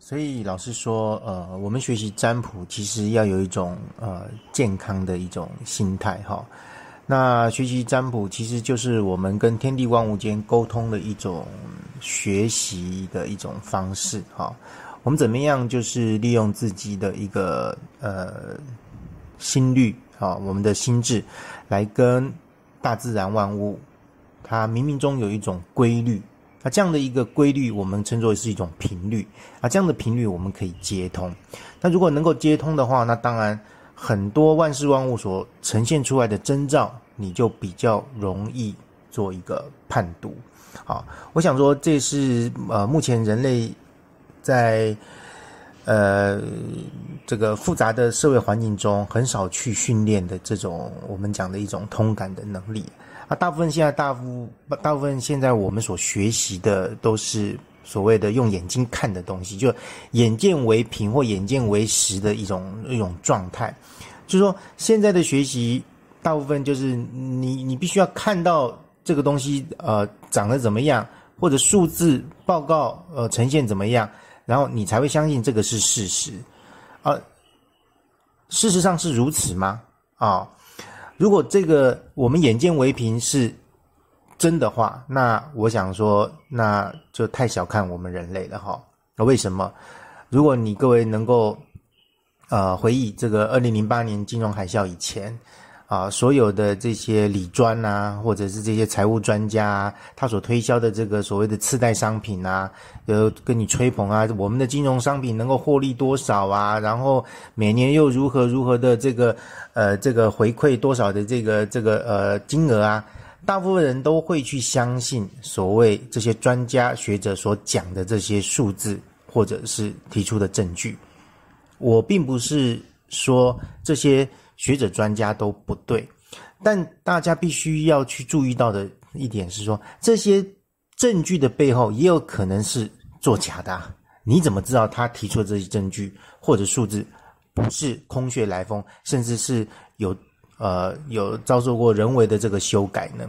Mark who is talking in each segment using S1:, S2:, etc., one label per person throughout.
S1: 所以老师说，呃，我们学习占卜其实要有一种呃健康的一种心态哈。那学习占卜其实就是我们跟天地万物间沟通的一种学习的一种方式哈。我们怎么样就是利用自己的一个呃心率啊，我们的心智来跟大自然万物，它冥冥中有一种规律。那这样的一个规律，我们称作是一种频率啊。这样的频率我们可以接通。那如果能够接通的话，那当然很多万事万物所呈现出来的征兆，你就比较容易做一个判读。好，我想说这是呃目前人类在呃这个复杂的社会环境中很少去训练的这种我们讲的一种通感的能力。啊大部分现在大部大部分现在我们所学习的都是所谓的用眼睛看的东西，就眼见为凭或眼见为实的一种一种状态。就是说，现在的学习大部分就是你你必须要看到这个东西呃长得怎么样，或者数字报告呃呈现怎么样，然后你才会相信这个是事实。啊，事实上是如此吗？啊？如果这个我们眼见为凭是真的话，那我想说，那就太小看我们人类了哈。那为什么？如果你各位能够呃回忆这个二零零八年金融海啸以前。啊，所有的这些理专呐，或者是这些财务专家，他所推销的这个所谓的次贷商品啊，呃，跟你吹捧啊，我们的金融商品能够获利多少啊？然后每年又如何如何的这个呃这个回馈多少的这个这个呃金额啊？大部分人都会去相信所谓这些专家学者所讲的这些数字，或者是提出的证据。我并不是说这些。学者专家都不对，但大家必须要去注意到的一点是说，这些证据的背后也有可能是作假的。你怎么知道他提出的这些证据或者数字不是空穴来风，甚至是有呃有遭受过人为的这个修改呢？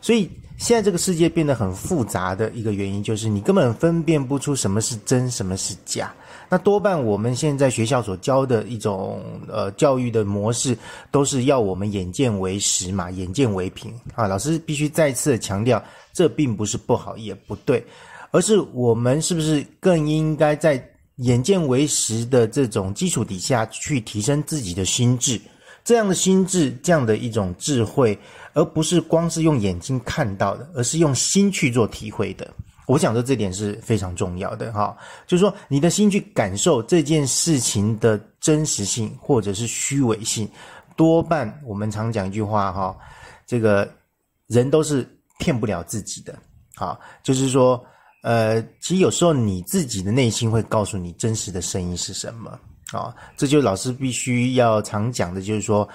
S1: 所以现在这个世界变得很复杂的一个原因，就是你根本分辨不出什么是真，什么是假。那多半我们现在学校所教的一种呃教育的模式，都是要我们眼见为实嘛，眼见为凭啊。老师必须再次的强调，这并不是不好也不对，而是我们是不是更应该在眼见为实的这种基础底下去提升自己的心智，这样的心智，这样的一种智慧，而不是光是用眼睛看到的，而是用心去做体会的。我想说这点是非常重要的哈，就是说你的心去感受这件事情的真实性或者是虚伪性，多半我们常讲一句话哈，这个人都是骗不了自己的，啊，就是说，呃，其实有时候你自己的内心会告诉你真实的声音是什么。啊，这就老师必须要常讲的，就是说，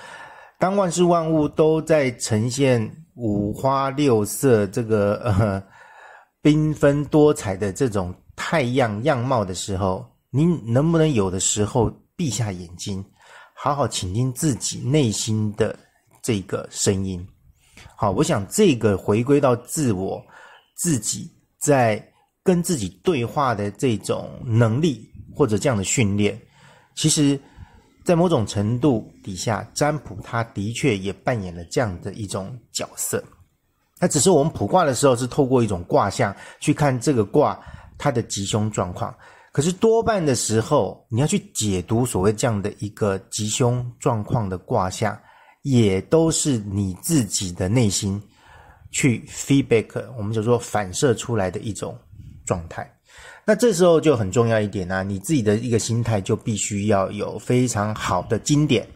S1: 当万事万物都在呈现五花六色这个呃。缤纷多彩的这种太阳样貌的时候，你能不能有的时候闭下眼睛，好好倾听自己内心的这个声音？好，我想这个回归到自我自己在跟自己对话的这种能力或者这样的训练，其实，在某种程度底下，占卜它的确也扮演了这样的一种角色。那只是我们卜卦的时候是透过一种卦象去看这个卦它的吉凶状况，可是多半的时候你要去解读所谓这样的一个吉凶状况的卦象，也都是你自己的内心去 feedback，我们就说反射出来的一种状态。那这时候就很重要一点呢，你自己的一个心态就必须要有非常好的经典，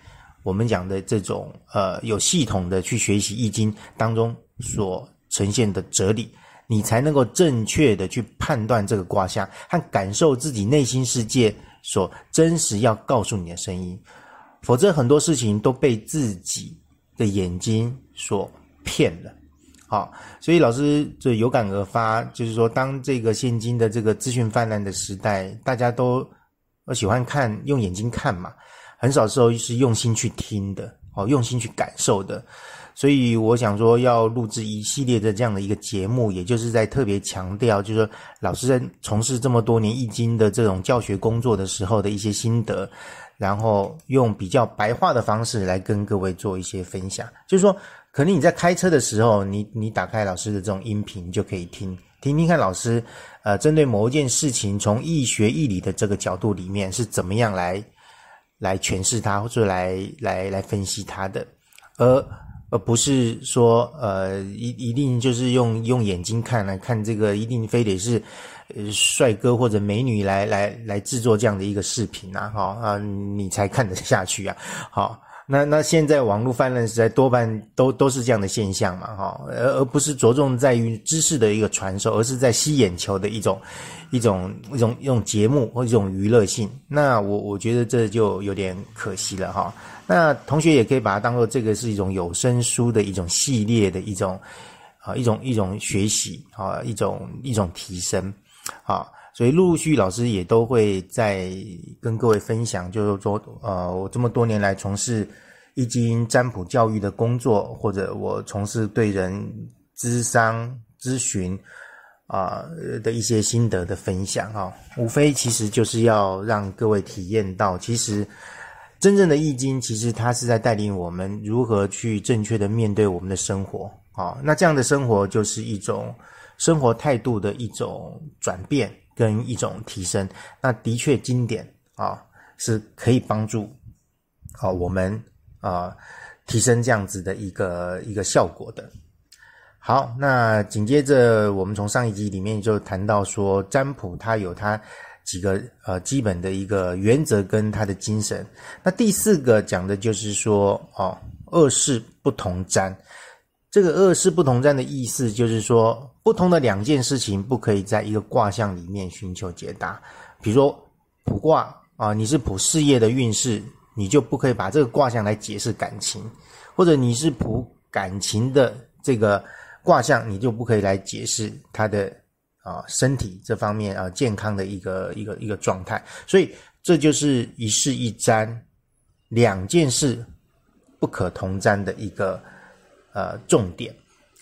S1: 我们讲的这种呃有系统的去学习易经当中。所呈现的哲理，你才能够正确的去判断这个卦象和感受自己内心世界所真实要告诉你的声音，否则很多事情都被自己的眼睛所骗了，好，所以老师就有感而发，就是说，当这个现今的这个资讯泛滥的时代，大家都喜欢看用眼睛看嘛，很少时候是用心去听的，哦，用心去感受的。所以我想说，要录制一系列的这样的一个节目，也就是在特别强调，就是说老师在从事这么多年易经的这种教学工作的时候的一些心得，然后用比较白话的方式来跟各位做一些分享。就是说，可能你在开车的时候，你你打开老师的这种音频，就可以听听听看老师，呃，针对某一件事情，从易学易理的这个角度里面是怎么样来来诠释它，或者来来来分析它的，而。而不是说，呃，一一定就是用用眼睛看来看这个，一定非得是，帅哥或者美女来来来制作这样的一个视频啊，哈啊，你才看得下去啊，好，那那现在网络泛滥时代，多半都都是这样的现象嘛，哈，而而不是着重在于知识的一个传授，而是在吸眼球的一种一种一种一种节目或一种娱乐性，那我我觉得这就有点可惜了，哈。那同学也可以把它当做这个是一种有声书的一种系列的一种啊一种一种学习啊一种一种提升啊，所以陆陆续续老师也都会在跟各位分享，就是说呃我这么多年来从事易经占卜教育的工作，或者我从事对人咨商咨询啊的一些心得的分享哈，无非其实就是要让各位体验到其实。真正的易经，其实它是在带领我们如何去正确的面对我们的生活啊。那这样的生活就是一种生活态度的一种转变跟一种提升。那的确，经典啊是可以帮助啊我们啊提升这样子的一个一个效果的。好，那紧接着我们从上一集里面就谈到说，占卜它有它。几个呃基本的一个原则跟它的精神。那第四个讲的就是说哦，二事不同占。这个二事不同占的意思就是说，不同的两件事情不可以在一个卦象里面寻求解答。比如说卜卦啊，你是卜事业的运势，你就不可以把这个卦象来解释感情；或者你是卜感情的这个卦象，你就不可以来解释它的。啊，身体这方面啊，健康的一个一个一个状态，所以这就是一事一占，两件事不可同占的一个呃重点。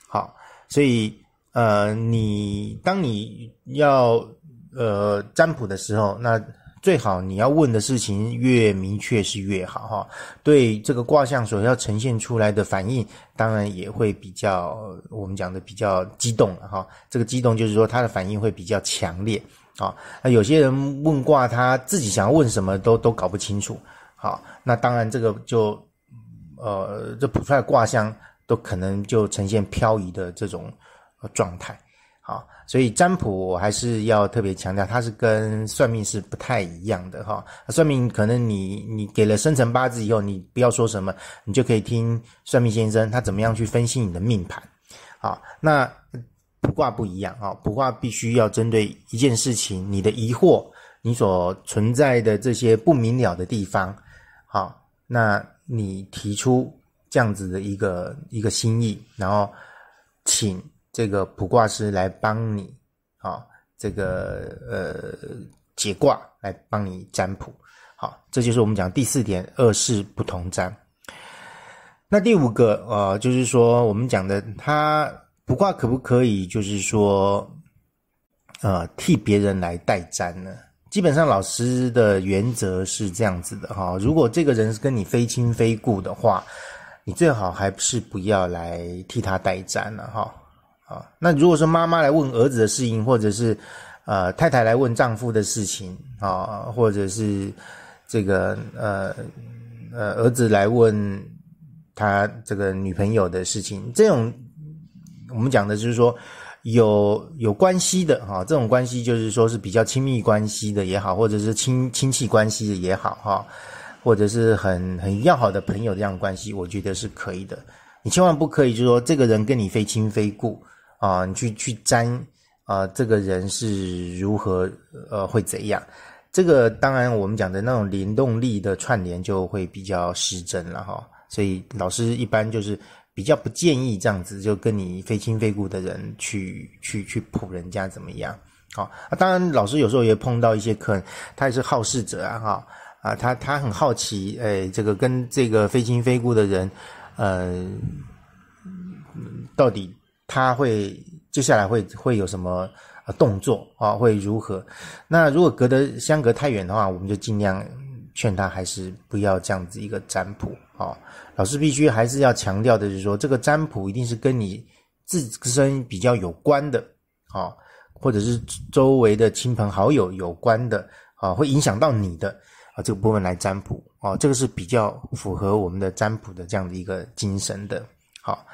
S1: 好，所以呃，你当你要呃占卜的时候，那。最好你要问的事情越明确是越好哈，对这个卦象所要呈现出来的反应，当然也会比较我们讲的比较激动了哈。这个激动就是说他的反应会比较强烈啊。那有些人问卦，他自己想要问什么都都搞不清楚。好，那当然这个就呃，这卜出来卦象都可能就呈现漂移的这种状态。好，所以占卜我还是要特别强调，它是跟算命是不太一样的哈。算命可能你你给了生辰八字以后，你不要说什么，你就可以听算命先生他怎么样去分析你的命盘。好，那卜卦不一样啊，卜卦必须要针对一件事情，你的疑惑，你所存在的这些不明了的地方，好，那你提出这样子的一个一个心意，然后请。这个卜卦师来帮你啊，这个呃解卦来帮你占卜，好，这就是我们讲第四点，二事不同占。那第五个呃，就是说我们讲的，他卜卦可不可以就是说呃替别人来代占呢？基本上老师的原则是这样子的哈，如果这个人是跟你非亲非故的话，你最好还是不要来替他代战了哈。啊，那如果说妈妈来问儿子的事情，或者是，呃，太太来问丈夫的事情啊，或者是这个呃呃儿子来问他这个女朋友的事情，这种我们讲的就是说有有关系的哈，这种关系就是说是比较亲密关系的也好，或者是亲亲戚关系的也好哈，或者是很很要好的朋友这样的关系，我觉得是可以的。你千万不可以就说这个人跟你非亲非故。啊，你去去沾啊，这个人是如何呃会怎样？这个当然我们讲的那种灵动力的串联就会比较失真了哈。所以老师一般就是比较不建议这样子就跟你非亲非故的人去去去谱人家怎么样？好啊，当然老师有时候也碰到一些客人，他也是好事者啊，哈啊，他他很好奇，哎，这个跟这个非亲非故的人，呃，到底他会接下来会会有什么动作啊？会如何？那如果隔得相隔太远的话，我们就尽量劝他还是不要这样子一个占卜啊。老师必须还是要强调的是说，这个占卜一定是跟你自身比较有关的，啊，或者是周围的亲朋好友有关的，啊，会影响到你的啊这个部分来占卜，啊，这个是比较符合我们的占卜的这样的一个精神的。好，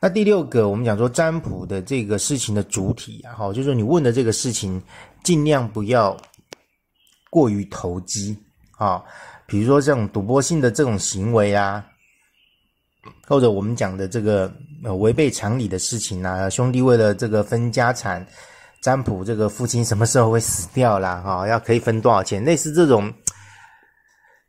S1: 那第六个，我们讲说占卜的这个事情的主体啊，好，就是说你问的这个事情，尽量不要过于投机啊，比如说这种赌博性的这种行为啊。或者我们讲的这个呃违背常理的事情啊，兄弟为了这个分家产，占卜这个父亲什么时候会死掉啦？哈，要可以分多少钱？类似这种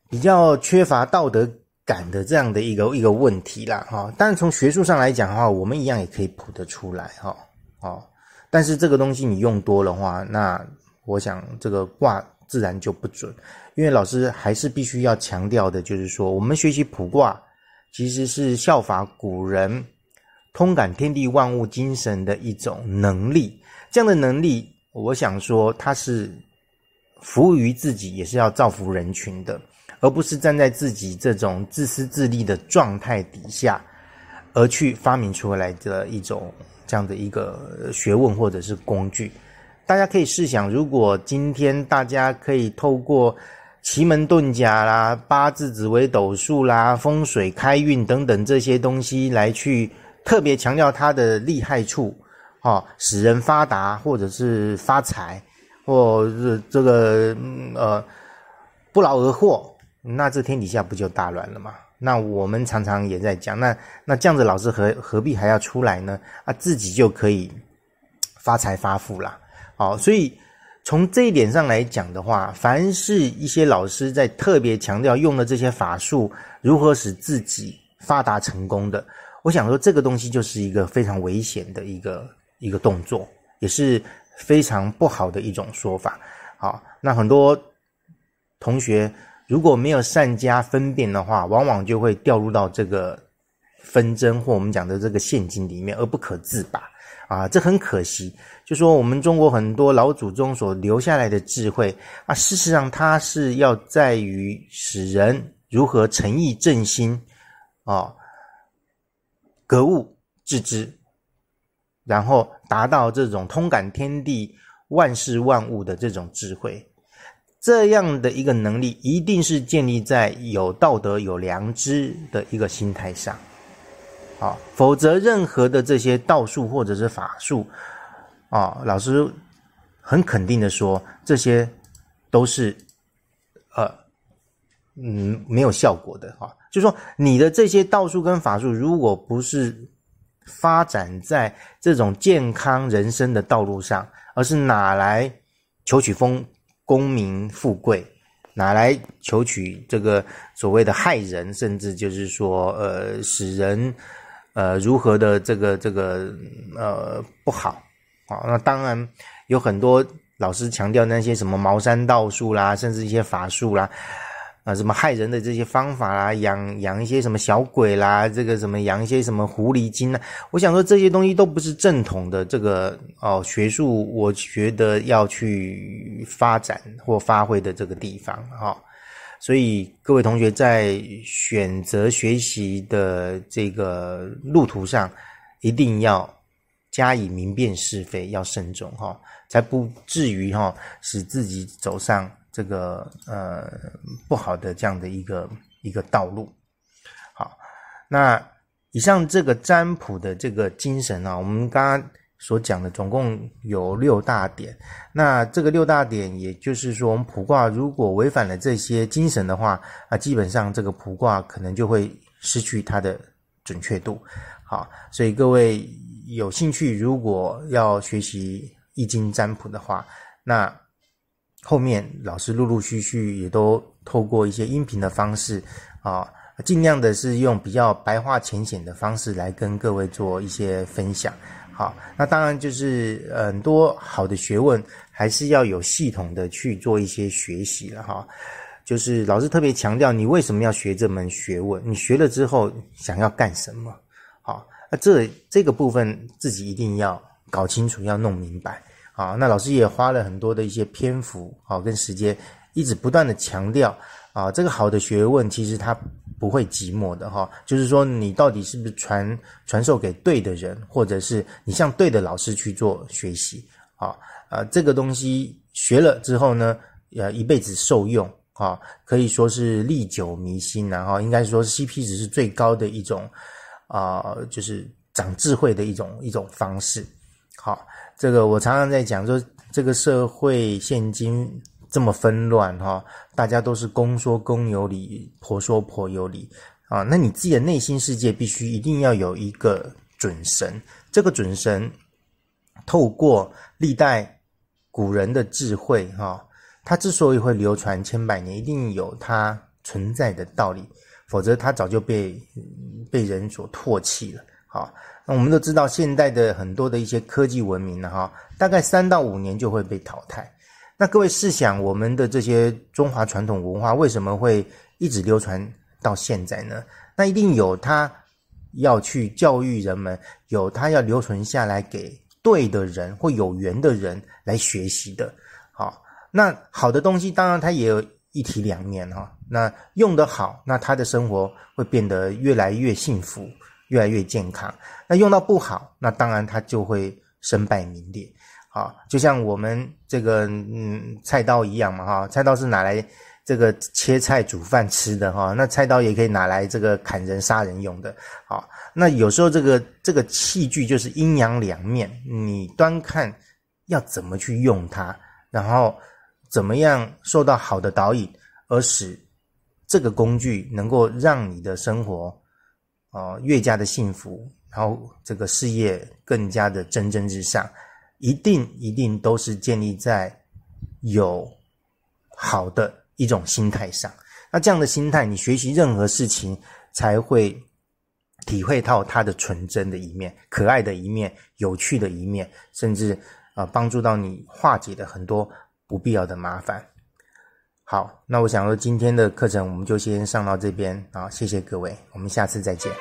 S1: 比较缺乏道德感的这样的一个一个问题啦，哈。但是从学术上来讲的话，我们一样也可以卜得出来，哈，哦。但是这个东西你用多的话，那我想这个卦自然就不准，因为老师还是必须要强调的，就是说我们学习卜卦。其实是效法古人通感天地万物精神的一种能力，这样的能力，我想说它是服务于自己，也是要造福人群的，而不是站在自己这种自私自利的状态底下而去发明出来的一种这样的一个学问或者是工具。大家可以试想，如果今天大家可以透过。奇门遁甲啦，八字、紫微斗数啦，风水、开运等等这些东西，来去特别强调它的厉害处，哈，使人发达或者是发财，或是这个呃不劳而获，那这天底下不就大乱了吗？那我们常常也在讲，那那这样子老师何何必还要出来呢？啊，自己就可以发财发富啦，好，所以。从这一点上来讲的话，凡是一些老师在特别强调用的这些法术如何使自己发达成功的，我想说这个东西就是一个非常危险的一个一个动作，也是非常不好的一种说法。好，那很多同学如果没有善加分辨的话，往往就会掉入到这个纷争或我们讲的这个陷阱里面而不可自拔。啊，这很可惜。就说我们中国很多老祖宗所留下来的智慧啊，事实上它是要在于使人如何诚意正心啊，格物致知，然后达到这种通感天地万事万物的这种智慧。这样的一个能力，一定是建立在有道德、有良知的一个心态上。啊，否则任何的这些道术或者是法术，啊，老师很肯定的说，这些都是呃，嗯，没有效果的哈。就说你的这些道术跟法术，如果不是发展在这种健康人生的道路上，而是拿来求取丰功名富贵，拿来求取这个所谓的害人，甚至就是说呃，使人。呃，如何的这个这个呃不好啊？那当然有很多老师强调那些什么茅山道术啦，甚至一些法术啦，啊，什么害人的这些方法啦，养养一些什么小鬼啦，这个什么养一些什么狐狸精呢？我想说这些东西都不是正统的这个哦学术，我觉得要去发展或发挥的这个地方哈。所以各位同学在选择学习的这个路途上，一定要加以明辨是非，要慎重哈，才不至于哈使自己走上这个呃不好的这样的一个一个道路。好，那以上这个占卜的这个精神啊，我们刚刚。所讲的总共有六大点，那这个六大点，也就是说，我们卜卦如果违反了这些精神的话，啊，基本上这个卜卦可能就会失去它的准确度。好，所以各位有兴趣，如果要学习易经占卜的话，那后面老师陆陆续续也都透过一些音频的方式啊，尽量的是用比较白话浅显的方式来跟各位做一些分享。好，那当然就是很多好的学问还是要有系统的去做一些学习了哈。就是老师特别强调，你为什么要学这门学问？你学了之后想要干什么？好，那这这个部分自己一定要搞清楚，要弄明白。啊，那老师也花了很多的一些篇幅，啊跟时间，一直不断的强调啊，这个好的学问其实它不会寂寞的哈。就是说，你到底是不是传传授给对的人，或者是你向对的老师去做学习？啊啊，这个东西学了之后呢，呃，一辈子受用。啊，可以说是历久弥新，然后应该说 CP 值是最高的一种，啊，就是长智慧的一种一种方式。好，这个我常常在讲说，这个社会现今这么纷乱哈，大家都是公说公有理，婆说婆有理啊。那你自己的内心世界必须一定要有一个准神，这个准神透过历代古人的智慧哈。它之所以会流传千百年，一定有它存在的道理，否则它早就被被人所唾弃了。啊，那我们都知道，现代的很多的一些科技文明呢，哈，大概三到五年就会被淘汰。那各位试想，我们的这些中华传统文化为什么会一直流传到现在呢？那一定有它要去教育人们，有它要留存下来给对的人或有缘的人来学习的。好。那好的东西，当然它也有一体两面哈。那用得好，那他的生活会变得越来越幸福，越来越健康。那用到不好，那当然他就会身败名裂。好，就像我们这个嗯菜刀一样嘛哈，菜刀是拿来这个切菜煮饭吃的哈。那菜刀也可以拿来这个砍人杀人用的。好，那有时候这个这个器具就是阴阳两面，你端看要怎么去用它，然后。怎么样受到好的导引，而使这个工具能够让你的生活啊越加的幸福，然后这个事业更加的蒸蒸日上，一定一定都是建立在有好的一种心态上。那这样的心态，你学习任何事情才会体会到它的纯真的一面、可爱的一面、有趣的一面，甚至啊帮助到你化解的很多。不必要的麻烦。好，那我想说，今天的课程我们就先上到这边啊，谢谢各位，我们下次再见。